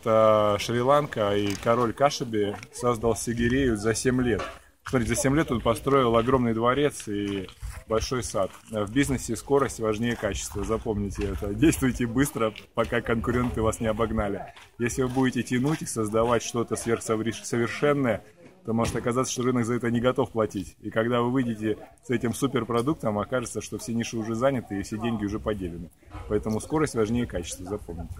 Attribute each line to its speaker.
Speaker 1: Это Шри-Ланка и король Кашиби создал Сигирею за 7 лет. Смотрите, за 7 лет он построил огромный дворец и большой сад. В бизнесе скорость важнее качества, запомните это. Действуйте быстро, пока конкуренты вас не обогнали. Если вы будете тянуть и создавать что-то сверхсовершенное, то может оказаться, что рынок за это не готов платить. И когда вы выйдете с этим суперпродуктом, окажется, что все ниши уже заняты и все деньги уже поделены. Поэтому скорость важнее качества, запомните.